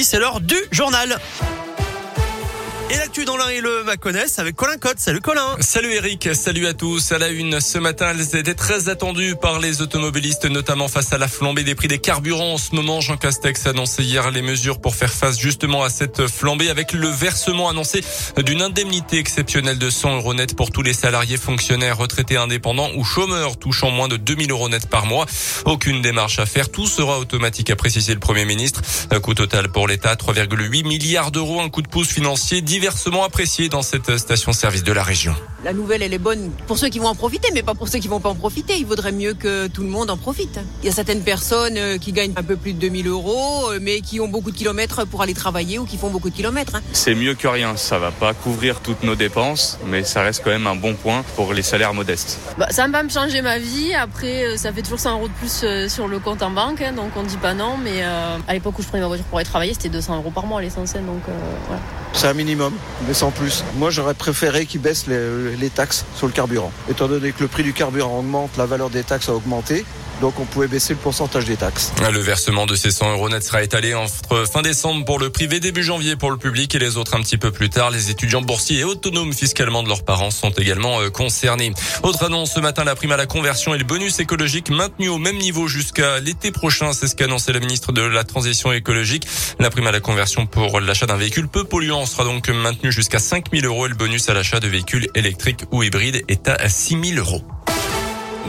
C'est l'heure du journal. Et l'actu dans l'un et le Maconnais avec Colin Cotte. Salut Colin. Salut Eric, salut à tous. À la une, ce matin, elles étaient très attendues par les automobilistes, notamment face à la flambée des prix des carburants. En ce moment, Jean Castex a annoncé hier les mesures pour faire face justement à cette flambée avec le versement annoncé d'une indemnité exceptionnelle de 100 euros net pour tous les salariés, fonctionnaires, retraités indépendants ou chômeurs touchant moins de 2000 euros net par mois. Aucune démarche à faire. Tout sera automatique, a précisé le Premier ministre. Un coût total pour l'État, 3,8 milliards d'euros. Un coup de pouce financier diversement apprécié dans cette station-service de la région. La nouvelle, elle est bonne pour ceux qui vont en profiter, mais pas pour ceux qui vont pas en profiter. Il vaudrait mieux que tout le monde en profite. Il y a certaines personnes euh, qui gagnent un peu plus de 2000 euros, euh, mais qui ont beaucoup de kilomètres pour aller travailler ou qui font beaucoup de kilomètres. hein. C'est mieux que rien. Ça va pas couvrir toutes nos dépenses, mais ça reste quand même un bon point pour les salaires modestes. Bah, ça va pas me changer ma vie. Après, euh, ça fait toujours 100 euros de plus sur le compte en banque, hein, donc on dit pas non. Mais euh, à l'époque où je prenais ma voiture pour aller travailler, c'était 200 euros par mois à l'essentiel. Donc euh, voilà. C'est un minimum, mais sans plus. Moi, j'aurais préféré qu'ils baissent les, les taxes sur le carburant. Étant donné que le prix du carburant augmente, la valeur des taxes a augmenté. Donc, on pouvait baisser le pourcentage des taxes. Le versement de ces 100 euros net sera étalé entre fin décembre pour le privé, début janvier pour le public et les autres un petit peu plus tard. Les étudiants boursiers et autonomes fiscalement de leurs parents sont également euh, concernés. Autre annonce ce matin, la prime à la conversion et le bonus écologique maintenus au même niveau jusqu'à l'été prochain. C'est ce qu'a annoncé la ministre de la Transition écologique. La prime à la conversion pour l'achat d'un véhicule peu polluant sera donc maintenue jusqu'à 5 000 euros et le bonus à l'achat de véhicules électriques ou hybrides est à 6 000 euros.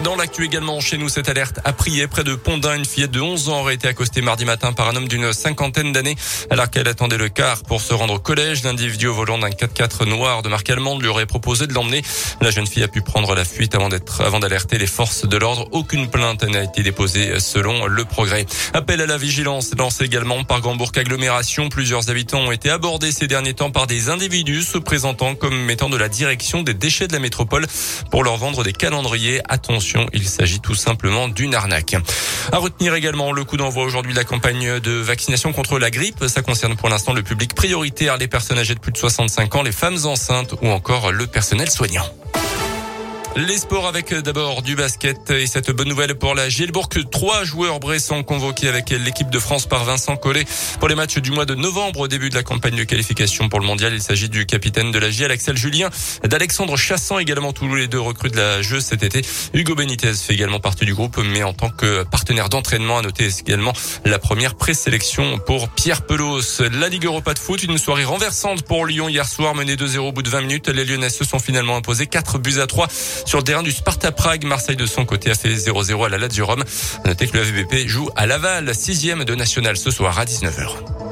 Dans l'actu également, chez nous, cette alerte a prié près de Pondin. Une fillette de 11 ans aurait été accostée mardi matin par un homme d'une cinquantaine d'années alors qu'elle attendait le car pour se rendre au collège. L'individu au volant d'un 4x4 noir de marque allemande lui aurait proposé de l'emmener. La jeune fille a pu prendre la fuite avant d'être, avant d'alerter les forces de l'ordre. Aucune plainte n'a été déposée selon le progrès. Appel à la vigilance lancé également par Gambourg Agglomération. Plusieurs habitants ont été abordés ces derniers temps par des individus se présentant comme mettant de la direction des déchets de la métropole pour leur vendre des calendriers. Attention il s'agit tout simplement d'une arnaque. À retenir également le coup d'envoi aujourd'hui de la campagne de vaccination contre la grippe. Ça concerne pour l'instant le public prioritaire, les personnes âgées de plus de 65 ans, les femmes enceintes ou encore le personnel soignant. Les sports avec d'abord du basket et cette bonne nouvelle pour la Gielbourg. Trois joueurs bressons convoqués avec l'équipe de France par Vincent Collet pour les matchs du mois de novembre au début de la campagne de qualification pour le mondial. Il s'agit du capitaine de la Giel, Axel Julien, d'Alexandre Chassant également tous les deux recrues de la jeu cet été. Hugo Benitez fait également partie du groupe mais en tant que partenaire d'entraînement à noter également la première présélection pour Pierre Pelos. La Ligue Europa de foot, une soirée renversante pour Lyon hier soir mené 2-0 au bout de 20 minutes. Les Lyonnais se sont finalement imposés 4 buts à 3 sur le terrain du Sparta Prague. Marseille de son côté a fait 0-0 à la Lazio Rome. Notez que le FBP joue à Laval, sixième de national ce soir à 19h.